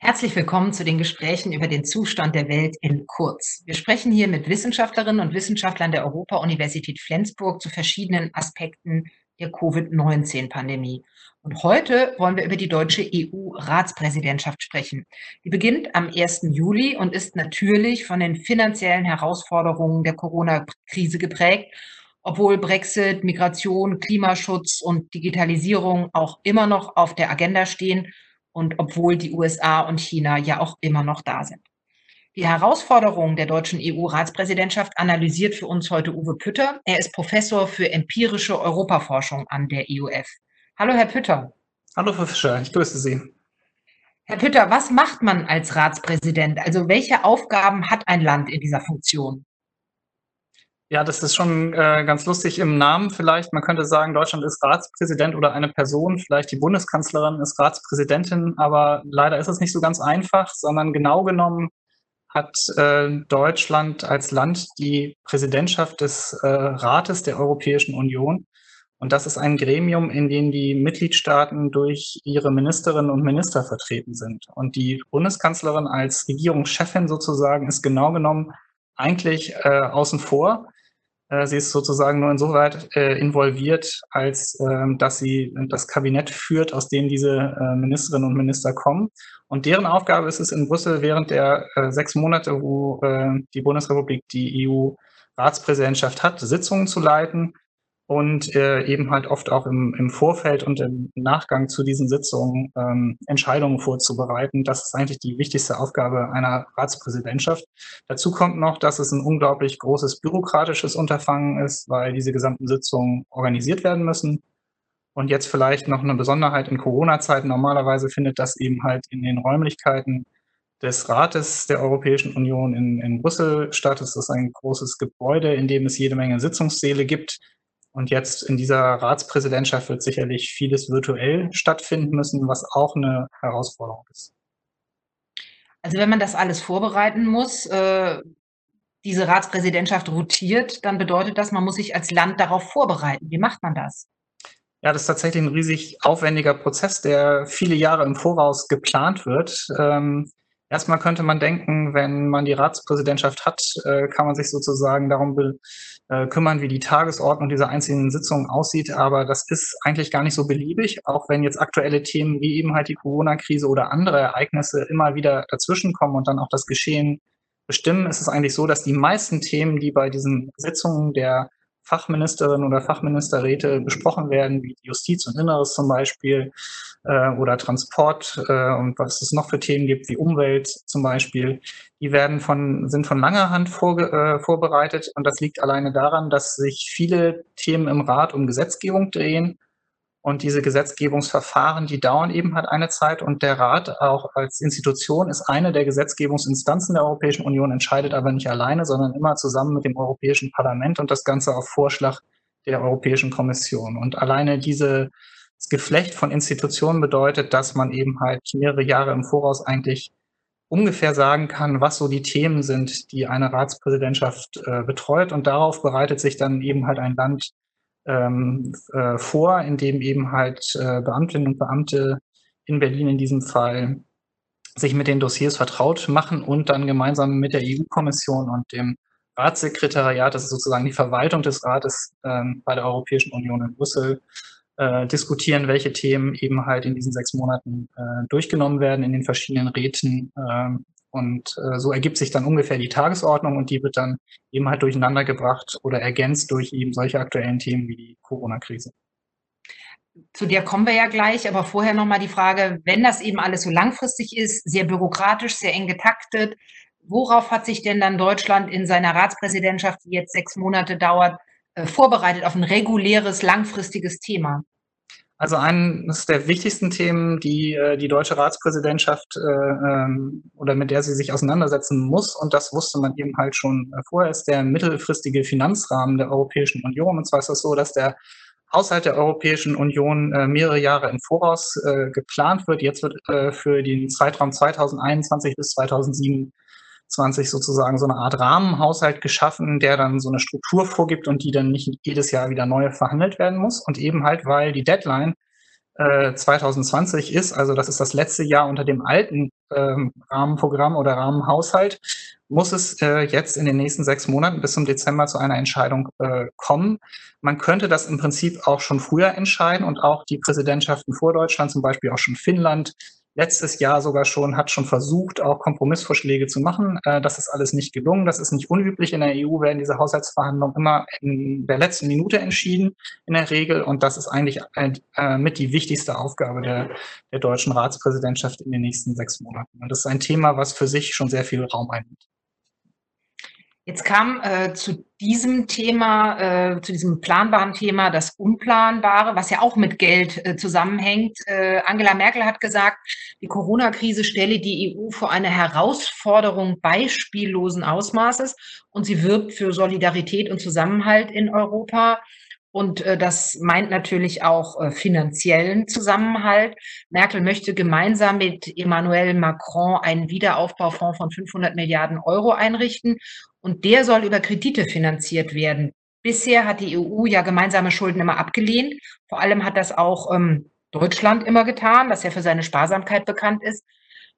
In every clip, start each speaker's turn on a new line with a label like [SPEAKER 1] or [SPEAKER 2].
[SPEAKER 1] Herzlich willkommen zu den Gesprächen über den Zustand der Welt in Kurz. Wir sprechen hier mit Wissenschaftlerinnen und Wissenschaftlern der Europa-Universität Flensburg zu verschiedenen Aspekten der Covid-19-Pandemie. Und heute wollen wir über die deutsche EU-Ratspräsidentschaft sprechen. Die beginnt am 1. Juli und ist natürlich von den finanziellen Herausforderungen der Corona-Krise geprägt, obwohl Brexit, Migration, Klimaschutz und Digitalisierung auch immer noch auf der Agenda stehen und obwohl die USA und China ja auch immer noch da sind. Die Herausforderungen der deutschen EU-Ratspräsidentschaft analysiert für uns heute Uwe Pütter. Er ist Professor für empirische Europaforschung an der EUF. Hallo, Herr Pütter.
[SPEAKER 2] Hallo, Frau Fischer, ich grüße Sie.
[SPEAKER 1] Herr Pütter, was macht man als Ratspräsident? Also welche Aufgaben hat ein Land in dieser Funktion?
[SPEAKER 2] Ja, das ist schon äh, ganz lustig im Namen vielleicht. Man könnte sagen, Deutschland ist Ratspräsident oder eine Person, vielleicht die Bundeskanzlerin ist Ratspräsidentin, aber leider ist es nicht so ganz einfach, sondern genau genommen hat äh, Deutschland als Land die Präsidentschaft des äh, Rates der Europäischen Union. Und das ist ein Gremium, in dem die Mitgliedstaaten durch ihre Ministerinnen und Minister vertreten sind. Und die Bundeskanzlerin als Regierungschefin sozusagen ist genau genommen eigentlich äh, außen vor. Äh, sie ist sozusagen nur insoweit äh, involviert, als ähm, dass sie das Kabinett führt, aus dem diese äh, Ministerinnen und Minister kommen. Und deren Aufgabe ist es in Brüssel während der sechs Monate, wo die Bundesrepublik die EU-Ratspräsidentschaft hat, Sitzungen zu leiten, und äh, eben halt oft auch im, im Vorfeld und im Nachgang zu diesen Sitzungen ähm, Entscheidungen vorzubereiten. Das ist eigentlich die wichtigste Aufgabe einer Ratspräsidentschaft. Dazu kommt noch, dass es ein unglaublich großes bürokratisches Unterfangen ist, weil diese gesamten Sitzungen organisiert werden müssen. Und jetzt vielleicht noch eine Besonderheit in Corona-Zeiten. Normalerweise findet das eben halt in den Räumlichkeiten des Rates der Europäischen Union in, in Brüssel statt. Es ist ein großes Gebäude, in dem es jede Menge Sitzungssäle gibt und jetzt in dieser Ratspräsidentschaft wird sicherlich vieles virtuell stattfinden müssen, was auch eine Herausforderung ist.
[SPEAKER 1] Also wenn man das alles vorbereiten muss, äh, diese Ratspräsidentschaft rotiert, dann bedeutet das, man muss sich als Land darauf vorbereiten. Wie macht man das?
[SPEAKER 2] Ja, das ist tatsächlich ein riesig aufwendiger Prozess, der viele Jahre im Voraus geplant wird. Ähm, Erstmal könnte man denken, wenn man die Ratspräsidentschaft hat, äh, kann man sich sozusagen darum äh, kümmern, wie die Tagesordnung dieser einzelnen Sitzungen aussieht. Aber das ist eigentlich gar nicht so beliebig, auch wenn jetzt aktuelle Themen wie eben halt die Corona-Krise oder andere Ereignisse immer wieder dazwischenkommen und dann auch das Geschehen bestimmen, ist es eigentlich so, dass die meisten Themen, die bei diesen Sitzungen der Fachministerinnen oder Fachministerräte besprochen werden, wie Justiz und Inneres zum Beispiel äh, oder Transport äh, und was es noch für Themen gibt, wie Umwelt zum Beispiel, die werden von, sind von langer Hand vorge äh, vorbereitet. Und das liegt alleine daran, dass sich viele Themen im Rat um Gesetzgebung drehen und diese Gesetzgebungsverfahren, die dauern eben halt eine Zeit und der Rat auch als Institution ist eine der Gesetzgebungsinstanzen der Europäischen Union, entscheidet aber nicht alleine, sondern immer zusammen mit dem Europäischen Parlament und das Ganze auf Vorschlag der Europäischen Kommission. Und alleine dieses Geflecht von Institutionen bedeutet, dass man eben halt mehrere Jahre im Voraus eigentlich ungefähr sagen kann, was so die Themen sind, die eine Ratspräsidentschaft äh, betreut. Und darauf bereitet sich dann eben halt ein Land ähm, äh, vor, in dem eben halt äh, Beamtinnen und Beamte in Berlin in diesem Fall sich mit den Dossiers vertraut machen und dann gemeinsam mit der EU-Kommission und dem Ratssekretariat, das ist sozusagen die Verwaltung des Rates ähm, bei der Europäischen Union in Brüssel, äh, diskutieren, welche Themen eben halt in diesen sechs Monaten äh, durchgenommen werden in den verschiedenen Räten ähm, und äh, so ergibt sich dann ungefähr die Tagesordnung und die wird dann eben halt durcheinander gebracht oder ergänzt durch eben solche aktuellen Themen wie die Corona-Krise.
[SPEAKER 1] Zu der kommen wir ja gleich, aber vorher nochmal die Frage, wenn das eben alles so langfristig ist, sehr bürokratisch, sehr eng getaktet, worauf hat sich denn dann Deutschland in seiner Ratspräsidentschaft, die jetzt sechs Monate dauert, äh, vorbereitet auf ein reguläres, langfristiges Thema?
[SPEAKER 2] Also eines der wichtigsten Themen, die äh, die deutsche Ratspräsidentschaft äh, ähm, oder mit der sie sich auseinandersetzen muss, und das wusste man eben halt schon äh, vorher, ist der mittelfristige Finanzrahmen der Europäischen Union. Und zwar ist das so, dass der Haushalt der Europäischen Union äh, mehrere Jahre im Voraus äh, geplant wird. Jetzt wird äh, für den Zeitraum 2021 bis 2027 20 sozusagen so eine Art Rahmenhaushalt geschaffen, der dann so eine Struktur vorgibt und die dann nicht jedes Jahr wieder neu verhandelt werden muss. Und eben halt, weil die Deadline äh, 2020 ist, also das ist das letzte Jahr unter dem alten ähm, Rahmenprogramm oder Rahmenhaushalt, muss es äh, jetzt in den nächsten sechs Monaten bis zum Dezember zu einer Entscheidung äh, kommen. Man könnte das im Prinzip auch schon früher entscheiden und auch die Präsidentschaften vor Deutschland, zum Beispiel auch schon Finnland, letztes Jahr sogar schon, hat schon versucht, auch Kompromissvorschläge zu machen. Äh, das ist alles nicht gelungen. Das ist nicht unüblich. In der EU werden diese Haushaltsverhandlungen immer in der letzten Minute entschieden, in der Regel. Und das ist eigentlich äh, mit die wichtigste Aufgabe der, der deutschen Ratspräsidentschaft in den nächsten sechs Monaten. Und das ist ein Thema, was für sich schon sehr viel Raum einnimmt.
[SPEAKER 1] Jetzt kam äh, zu diesem Thema, äh, zu diesem planbaren Thema das Unplanbare, was ja auch mit Geld äh, zusammenhängt. Äh, Angela Merkel hat gesagt, die Corona-Krise stelle die EU vor eine Herausforderung beispiellosen Ausmaßes und sie wirbt für Solidarität und Zusammenhalt in Europa. Und äh, das meint natürlich auch äh, finanziellen Zusammenhalt. Merkel möchte gemeinsam mit Emmanuel Macron einen Wiederaufbaufonds von 500 Milliarden Euro einrichten. Und der soll über Kredite finanziert werden. Bisher hat die EU ja gemeinsame Schulden immer abgelehnt. Vor allem hat das auch ähm, Deutschland immer getan, das ja für seine Sparsamkeit bekannt ist.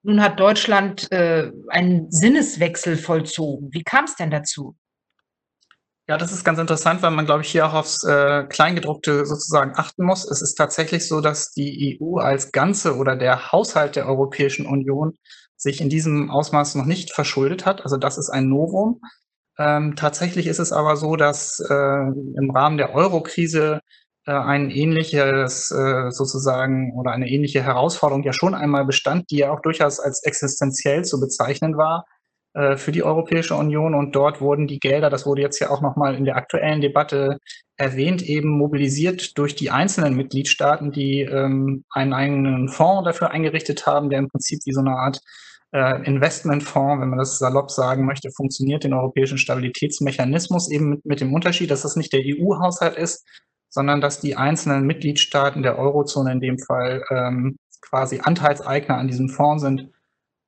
[SPEAKER 1] Nun hat Deutschland äh, einen Sinneswechsel vollzogen. Wie kam es denn dazu?
[SPEAKER 2] Ja, das ist ganz interessant, weil man, glaube ich, hier auch aufs äh, Kleingedruckte sozusagen achten muss. Es ist tatsächlich so, dass die EU als Ganze oder der Haushalt der Europäischen Union sich in diesem Ausmaß noch nicht verschuldet hat. Also das ist ein Novum. Ähm, tatsächlich ist es aber so, dass äh, im Rahmen der Euro-Krise äh, ein ähnliches äh, sozusagen oder eine ähnliche Herausforderung ja schon einmal bestand, die ja auch durchaus als existenziell zu bezeichnen war für die Europäische Union und dort wurden die Gelder, das wurde jetzt ja auch nochmal in der aktuellen Debatte erwähnt, eben mobilisiert durch die einzelnen Mitgliedstaaten, die ähm, einen eigenen Fonds dafür eingerichtet haben, der im Prinzip wie so eine Art äh, Investmentfonds, wenn man das salopp sagen möchte, funktioniert, den europäischen Stabilitätsmechanismus eben mit, mit dem Unterschied, dass das nicht der EU-Haushalt ist, sondern dass die einzelnen Mitgliedstaaten der Eurozone in dem Fall ähm, quasi Anteilseigner an diesem Fonds sind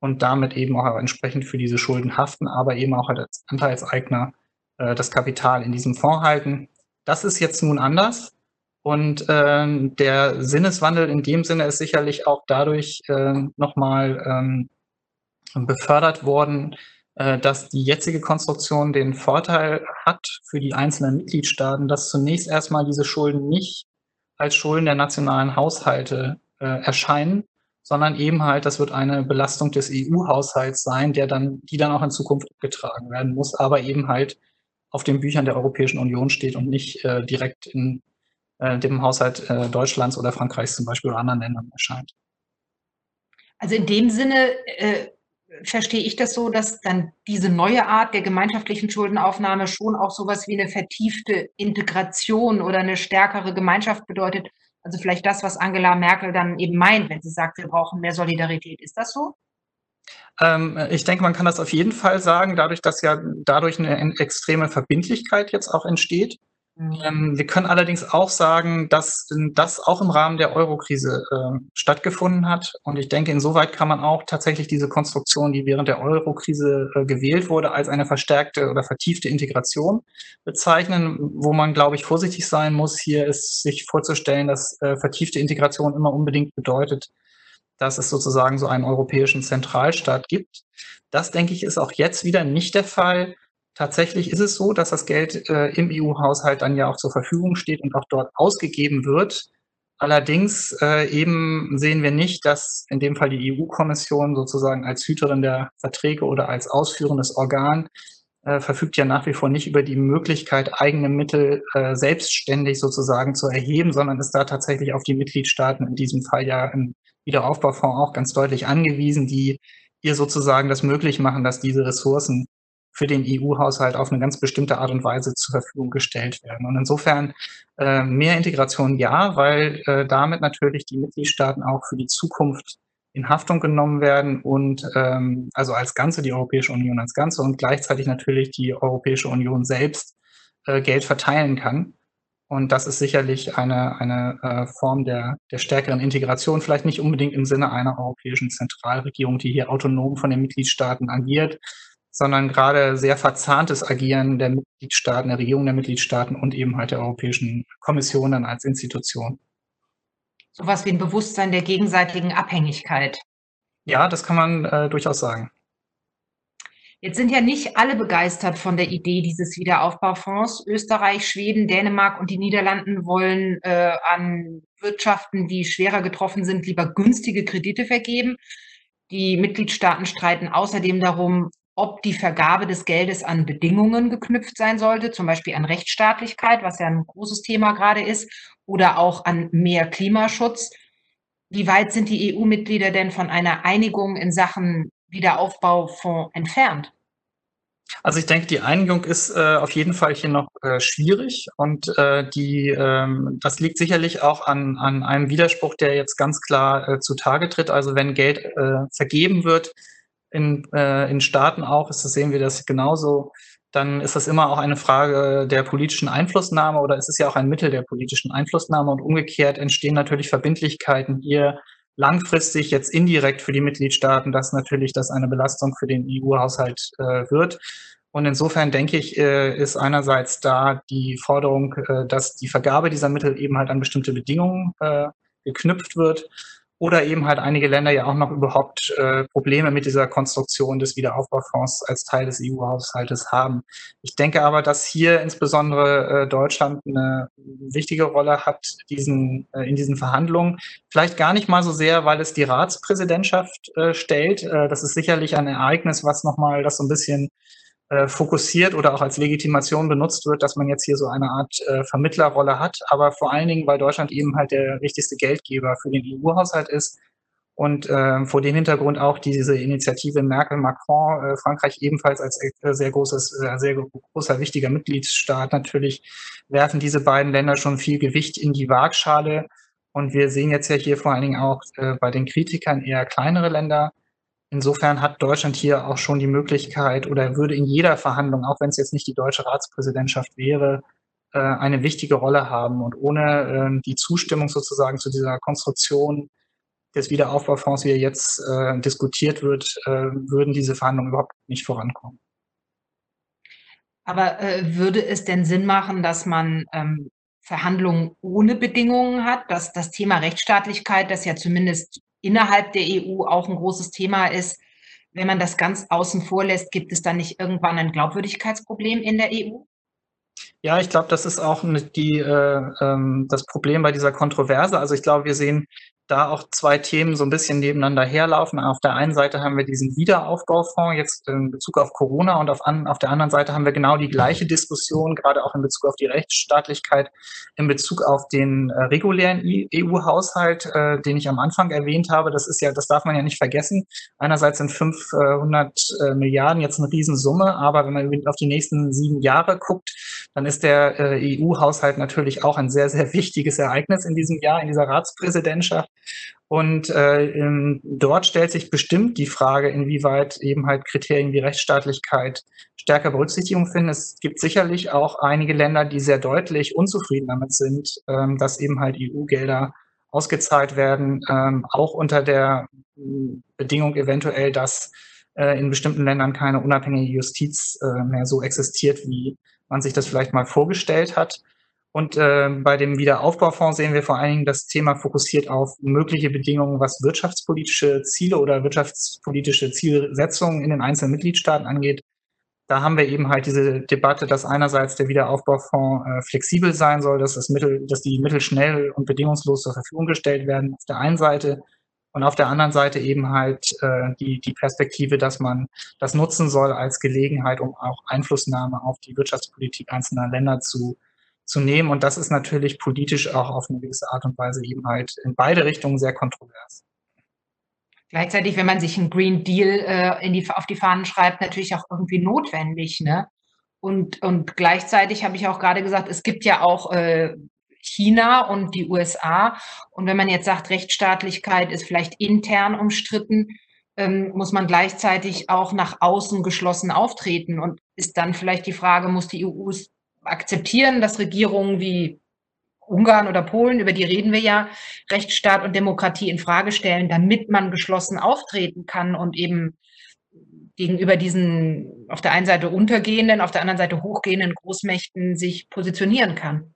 [SPEAKER 2] und damit eben auch entsprechend für diese Schulden haften, aber eben auch als Anteilseigner äh, das Kapital in diesem Fonds halten. Das ist jetzt nun anders. Und äh, der Sinneswandel in dem Sinne ist sicherlich auch dadurch äh, nochmal ähm, befördert worden, äh, dass die jetzige Konstruktion den Vorteil hat für die einzelnen Mitgliedstaaten, dass zunächst erstmal diese Schulden nicht als Schulden der nationalen Haushalte äh, erscheinen, sondern eben halt, das wird eine Belastung des EU-Haushalts sein, der dann, die dann auch in Zukunft abgetragen werden muss, aber eben halt auf den Büchern der Europäischen Union steht und nicht äh, direkt in äh, dem Haushalt äh, Deutschlands oder Frankreichs zum Beispiel oder anderen Ländern erscheint.
[SPEAKER 1] Also in dem Sinne äh, verstehe ich das so, dass dann diese neue Art der gemeinschaftlichen Schuldenaufnahme schon auch sowas wie eine vertiefte Integration oder eine stärkere Gemeinschaft bedeutet, also vielleicht das, was Angela Merkel dann eben meint, wenn sie sagt, wir brauchen mehr Solidarität. Ist das so?
[SPEAKER 2] Ähm, ich denke, man kann das auf jeden Fall sagen, dadurch, dass ja dadurch eine extreme Verbindlichkeit jetzt auch entsteht. Ähm, wir können allerdings auch sagen, dass das auch im Rahmen der Eurokrise äh, stattgefunden hat. Und ich denke, insoweit kann man auch tatsächlich diese Konstruktion, die während der Eurokrise äh, gewählt wurde, als eine verstärkte oder vertiefte Integration bezeichnen. Wo man, glaube ich, vorsichtig sein muss, hier ist sich vorzustellen, dass äh, vertiefte Integration immer unbedingt bedeutet, dass es sozusagen so einen europäischen Zentralstaat gibt. Das, denke ich, ist auch jetzt wieder nicht der Fall. Tatsächlich ist es so, dass das Geld äh, im EU-Haushalt dann ja auch zur Verfügung steht und auch dort ausgegeben wird. Allerdings äh, eben sehen wir nicht, dass in dem Fall die EU-Kommission sozusagen als Hüterin der Verträge oder als ausführendes Organ äh, verfügt ja nach wie vor nicht über die Möglichkeit, eigene Mittel äh, selbstständig sozusagen zu erheben, sondern ist da tatsächlich auf die Mitgliedstaaten, in diesem Fall ja im Wiederaufbaufonds auch ganz deutlich angewiesen, die ihr sozusagen das möglich machen, dass diese Ressourcen für den EU-Haushalt auf eine ganz bestimmte Art und Weise zur Verfügung gestellt werden. Und insofern äh, mehr Integration ja, weil äh, damit natürlich die Mitgliedstaaten auch für die Zukunft in Haftung genommen werden und ähm, also als Ganze die Europäische Union als Ganze und gleichzeitig natürlich die Europäische Union selbst äh, Geld verteilen kann. Und das ist sicherlich eine, eine äh, Form der, der stärkeren Integration, vielleicht nicht unbedingt im Sinne einer europäischen Zentralregierung, die hier autonom von den Mitgliedstaaten agiert, sondern gerade sehr verzahntes Agieren der Mitgliedstaaten, der Regierung der Mitgliedstaaten und eben halt der Europäischen Kommission dann als Institution.
[SPEAKER 1] Sowas wie ein Bewusstsein der gegenseitigen Abhängigkeit.
[SPEAKER 2] Ja, das kann man äh, durchaus sagen.
[SPEAKER 1] Jetzt sind ja nicht alle begeistert von der Idee dieses Wiederaufbaufonds. Österreich, Schweden, Dänemark und die Niederlanden wollen äh, an Wirtschaften, die schwerer getroffen sind, lieber günstige Kredite vergeben. Die Mitgliedstaaten streiten außerdem darum, ob die Vergabe des Geldes an Bedingungen geknüpft sein sollte, zum Beispiel an Rechtsstaatlichkeit, was ja ein großes Thema gerade ist, oder auch an mehr Klimaschutz. Wie weit sind die EU-Mitglieder denn von einer Einigung in Sachen Wiederaufbaufonds entfernt?
[SPEAKER 2] Also ich denke, die Einigung ist äh, auf jeden Fall hier noch äh, schwierig und äh, die, ähm, das liegt sicherlich auch an, an einem Widerspruch, der jetzt ganz klar äh, zutage tritt. Also wenn Geld äh, vergeben wird, in, äh, in Staaten auch, ist das, sehen wir das genauso, dann ist das immer auch eine Frage der politischen Einflussnahme oder ist es ja auch ein Mittel der politischen Einflussnahme und umgekehrt entstehen natürlich Verbindlichkeiten hier langfristig jetzt indirekt für die Mitgliedstaaten, dass natürlich das eine Belastung für den EU-Haushalt äh, wird. Und insofern denke ich, äh, ist einerseits da die Forderung, äh, dass die Vergabe dieser Mittel eben halt an bestimmte Bedingungen äh, geknüpft wird oder eben halt einige Länder ja auch noch überhaupt äh, Probleme mit dieser Konstruktion des Wiederaufbaufonds als Teil des EU-Haushaltes haben. Ich denke aber, dass hier insbesondere äh, Deutschland eine wichtige Rolle hat diesen, äh, in diesen Verhandlungen. Vielleicht gar nicht mal so sehr, weil es die Ratspräsidentschaft äh, stellt. Äh, das ist sicherlich ein Ereignis, was nochmal das so ein bisschen äh, fokussiert oder auch als Legitimation benutzt wird, dass man jetzt hier so eine Art äh, Vermittlerrolle hat, aber vor allen Dingen, weil Deutschland eben halt der wichtigste Geldgeber für den EU-Haushalt ist und äh, vor dem Hintergrund auch diese Initiative Merkel-Macron, äh, Frankreich ebenfalls als äh, sehr großes, äh, sehr großer, wichtiger Mitgliedsstaat natürlich, werfen diese beiden Länder schon viel Gewicht in die Waagschale. Und wir sehen jetzt ja hier vor allen Dingen auch äh, bei den Kritikern eher kleinere Länder, Insofern hat Deutschland hier auch schon die Möglichkeit oder würde in jeder Verhandlung, auch wenn es jetzt nicht die deutsche Ratspräsidentschaft wäre, äh, eine wichtige Rolle haben. Und ohne ähm, die Zustimmung sozusagen zu dieser Konstruktion des Wiederaufbaufonds, wie er jetzt äh, diskutiert wird, äh, würden diese Verhandlungen überhaupt nicht vorankommen.
[SPEAKER 1] Aber würde es denn Sinn machen, dass man ähm, Verhandlungen ohne Bedingungen hat, dass das Thema Rechtsstaatlichkeit, das ja zumindest innerhalb der EU auch ein großes Thema ist. Wenn man das ganz außen vor lässt, gibt es dann nicht irgendwann ein Glaubwürdigkeitsproblem in der EU?
[SPEAKER 2] Ja, ich glaube, das ist auch die, äh, ähm, das Problem bei dieser Kontroverse. Also ich glaube, wir sehen da auch zwei Themen so ein bisschen nebeneinander herlaufen. Auf der einen Seite haben wir diesen Wiederaufbaufonds jetzt in Bezug auf Corona und auf, an, auf der anderen Seite haben wir genau die gleiche Diskussion, gerade auch in Bezug auf die Rechtsstaatlichkeit, in Bezug auf den äh, regulären EU-Haushalt, äh, den ich am Anfang erwähnt habe. Das ist ja, das darf man ja nicht vergessen. Einerseits sind 500 äh, Milliarden jetzt eine Riesensumme, aber wenn man auf die nächsten sieben Jahre guckt, dann ist der äh, EU-Haushalt natürlich auch ein sehr, sehr wichtiges Ereignis in diesem Jahr, in dieser Ratspräsidentschaft. Und äh, in, dort stellt sich bestimmt die Frage, inwieweit eben halt Kriterien wie Rechtsstaatlichkeit stärker Berücksichtigung finden. Es gibt sicherlich auch einige Länder, die sehr deutlich unzufrieden damit sind, ähm, dass eben halt EU-Gelder ausgezahlt werden, ähm, auch unter der Bedingung eventuell, dass äh, in bestimmten Ländern keine unabhängige Justiz äh, mehr so existiert, wie man sich das vielleicht mal vorgestellt hat. Und äh, bei dem Wiederaufbaufonds sehen wir vor allen Dingen das Thema fokussiert auf mögliche Bedingungen, was wirtschaftspolitische Ziele oder wirtschaftspolitische Zielsetzungen in den einzelnen Mitgliedstaaten angeht. Da haben wir eben halt diese Debatte, dass einerseits der Wiederaufbaufonds äh, flexibel sein soll, dass das Mittel, dass die Mittel schnell und bedingungslos zur Verfügung gestellt werden auf der einen Seite und auf der anderen Seite eben halt äh, die, die Perspektive, dass man das nutzen soll als Gelegenheit, um auch Einflussnahme auf die Wirtschaftspolitik einzelner Länder zu zu nehmen. Und das ist natürlich politisch auch auf eine gewisse Art und Weise eben halt in beide Richtungen sehr kontrovers.
[SPEAKER 1] Gleichzeitig, wenn man sich einen Green Deal äh, die, auf die Fahnen schreibt, natürlich auch irgendwie notwendig. Ne? Und, und gleichzeitig habe ich auch gerade gesagt, es gibt ja auch äh, China und die USA. Und wenn man jetzt sagt, Rechtsstaatlichkeit ist vielleicht intern umstritten, ähm, muss man gleichzeitig auch nach außen geschlossen auftreten. Und ist dann vielleicht die Frage, muss die EU akzeptieren, dass Regierungen wie Ungarn oder Polen, über die reden wir ja, Rechtsstaat und Demokratie in Frage stellen, damit man geschlossen auftreten kann und eben gegenüber diesen auf der einen Seite untergehenden, auf der anderen Seite hochgehenden Großmächten sich positionieren kann.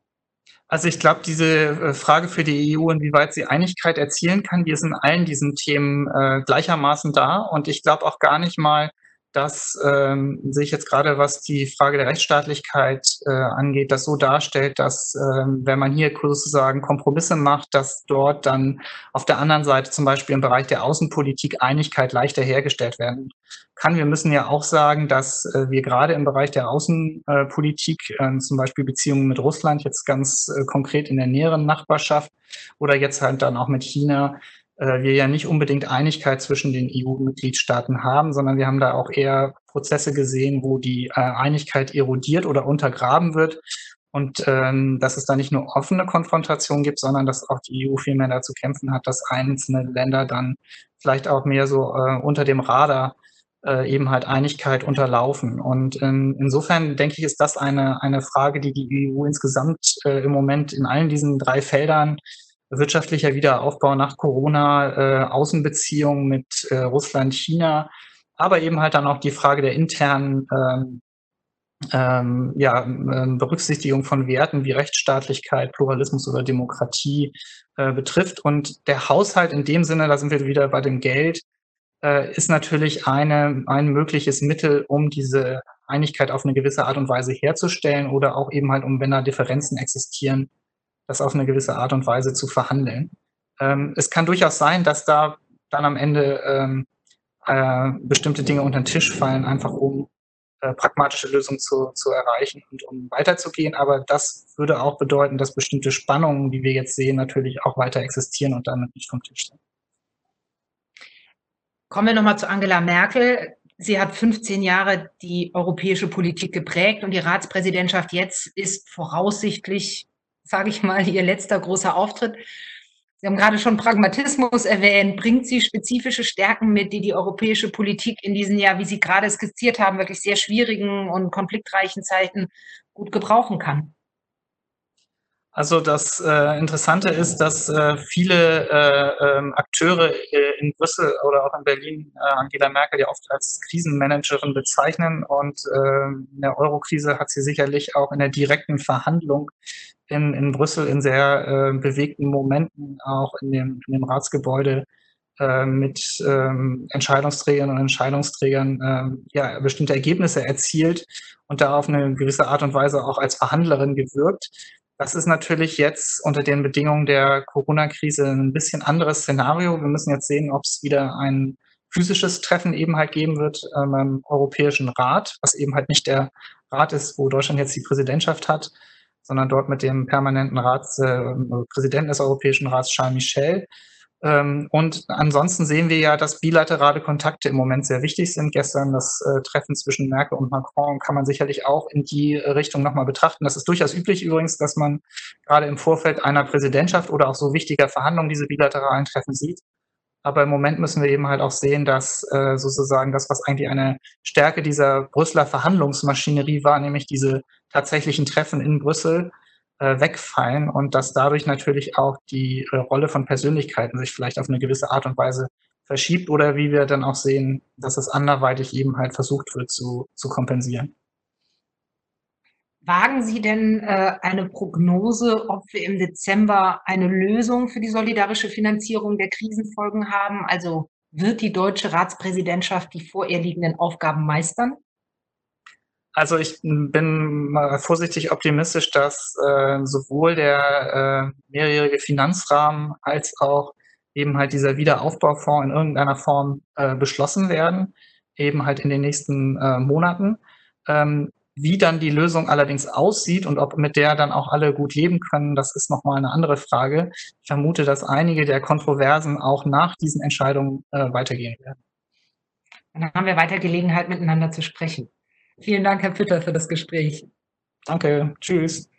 [SPEAKER 2] Also ich glaube, diese äh, Frage für die EU, inwieweit sie Einigkeit erzielen kann, die ist in allen diesen Themen äh, gleichermaßen da. Und ich glaube auch gar nicht mal, dass ähm, sich jetzt gerade, was die Frage der Rechtsstaatlichkeit äh, angeht, das so darstellt, dass ähm, wenn man hier sozusagen Kompromisse macht, dass dort dann auf der anderen Seite zum Beispiel im Bereich der Außenpolitik Einigkeit leichter hergestellt werden kann. Wir müssen ja auch sagen, dass äh, wir gerade im Bereich der Außenpolitik, äh, zum Beispiel Beziehungen mit Russland, jetzt ganz äh, konkret in der näheren Nachbarschaft oder jetzt halt dann auch mit China, wir ja nicht unbedingt Einigkeit zwischen den EU-Mitgliedstaaten haben, sondern wir haben da auch eher Prozesse gesehen, wo die äh, Einigkeit erodiert oder untergraben wird. Und ähm, dass es da nicht nur offene Konfrontation gibt, sondern dass auch die EU viel mehr dazu kämpfen hat, dass einzelne Länder dann vielleicht auch mehr so äh, unter dem Radar äh, eben halt Einigkeit unterlaufen. Und ähm, insofern denke ich, ist das eine, eine Frage, die die EU insgesamt äh, im Moment in allen diesen drei Feldern wirtschaftlicher Wiederaufbau nach Corona, äh, Außenbeziehungen mit äh, Russland, China, aber eben halt dann auch die Frage der internen ähm, ähm, ja, ähm, Berücksichtigung von Werten wie Rechtsstaatlichkeit, Pluralismus oder Demokratie äh, betrifft. Und der Haushalt in dem Sinne, da sind wir wieder bei dem Geld, äh, ist natürlich eine, ein mögliches Mittel, um diese Einigkeit auf eine gewisse Art und Weise herzustellen oder auch eben halt, um, wenn da Differenzen existieren, das auf eine gewisse Art und Weise zu verhandeln. Ähm, es kann durchaus sein, dass da dann am Ende ähm, äh, bestimmte Dinge unter den Tisch fallen, einfach um äh, pragmatische Lösungen zu, zu erreichen und um weiterzugehen. Aber das würde auch bedeuten, dass bestimmte Spannungen, die wir jetzt sehen, natürlich auch weiter existieren und damit nicht vom Tisch sind.
[SPEAKER 1] Kommen wir nochmal zu Angela Merkel. Sie hat 15 Jahre die europäische Politik geprägt und die Ratspräsidentschaft jetzt ist voraussichtlich sage ich mal, Ihr letzter großer Auftritt. Sie haben gerade schon Pragmatismus erwähnt. Bringt sie spezifische Stärken mit, die die europäische Politik in diesen Jahr, wie Sie gerade skizziert haben, wirklich sehr schwierigen und konfliktreichen Zeiten gut gebrauchen kann?
[SPEAKER 2] Also das äh, Interessante ist, dass äh, viele äh, ähm, Akteure äh, in Brüssel oder auch in Berlin äh, Angela Merkel ja oft als Krisenmanagerin bezeichnen und äh, in der Eurokrise hat sie sicherlich auch in der direkten Verhandlung in, in Brüssel in sehr äh, bewegten Momenten auch in dem, in dem Ratsgebäude äh, mit ähm, Entscheidungsträgern und Entscheidungsträgern äh, ja, bestimmte Ergebnisse erzielt und da auf eine gewisse Art und Weise auch als Verhandlerin gewirkt. Das ist natürlich jetzt unter den Bedingungen der Corona-Krise ein bisschen anderes Szenario. Wir müssen jetzt sehen, ob es wieder ein physisches Treffen eben halt geben wird ähm, im Europäischen Rat, was eben halt nicht der Rat ist, wo Deutschland jetzt die Präsidentschaft hat, sondern dort mit dem permanenten Rats, äh, Präsidenten des Europäischen Rats, Charles Michel. Ähm, und ansonsten sehen wir ja, dass bilaterale Kontakte im Moment sehr wichtig sind. Gestern das äh, Treffen zwischen Merkel und Macron kann man sicherlich auch in die Richtung nochmal betrachten. Das ist durchaus üblich übrigens, dass man gerade im Vorfeld einer Präsidentschaft oder auch so wichtiger Verhandlungen diese bilateralen Treffen sieht. Aber im Moment müssen wir eben halt auch sehen, dass äh, sozusagen das, was eigentlich eine Stärke dieser Brüsseler Verhandlungsmaschinerie war, nämlich diese tatsächlichen Treffen in Brüssel, äh, wegfallen und dass dadurch natürlich auch die äh, Rolle von Persönlichkeiten sich vielleicht auf eine gewisse Art und Weise verschiebt oder wie wir dann auch sehen, dass es anderweitig eben halt versucht wird zu, zu kompensieren.
[SPEAKER 1] Wagen Sie denn äh, eine Prognose, ob wir im Dezember eine Lösung für die solidarische Finanzierung der Krisenfolgen haben? Also wird die deutsche Ratspräsidentschaft die vor ihr liegenden Aufgaben meistern?
[SPEAKER 2] Also ich bin vorsichtig optimistisch, dass äh, sowohl der äh, mehrjährige Finanzrahmen als auch eben halt dieser Wiederaufbaufonds in irgendeiner Form äh, beschlossen werden, eben halt in den nächsten äh, Monaten. Ähm, wie dann die Lösung allerdings aussieht und ob mit der dann auch alle gut leben können, das ist nochmal eine andere Frage. Ich vermute, dass einige der Kontroversen auch nach diesen Entscheidungen äh, weitergehen werden.
[SPEAKER 1] Dann haben wir weiter Gelegenheit, miteinander zu sprechen. Vielen Dank, Herr Pütter, für das Gespräch.
[SPEAKER 2] Danke. Tschüss.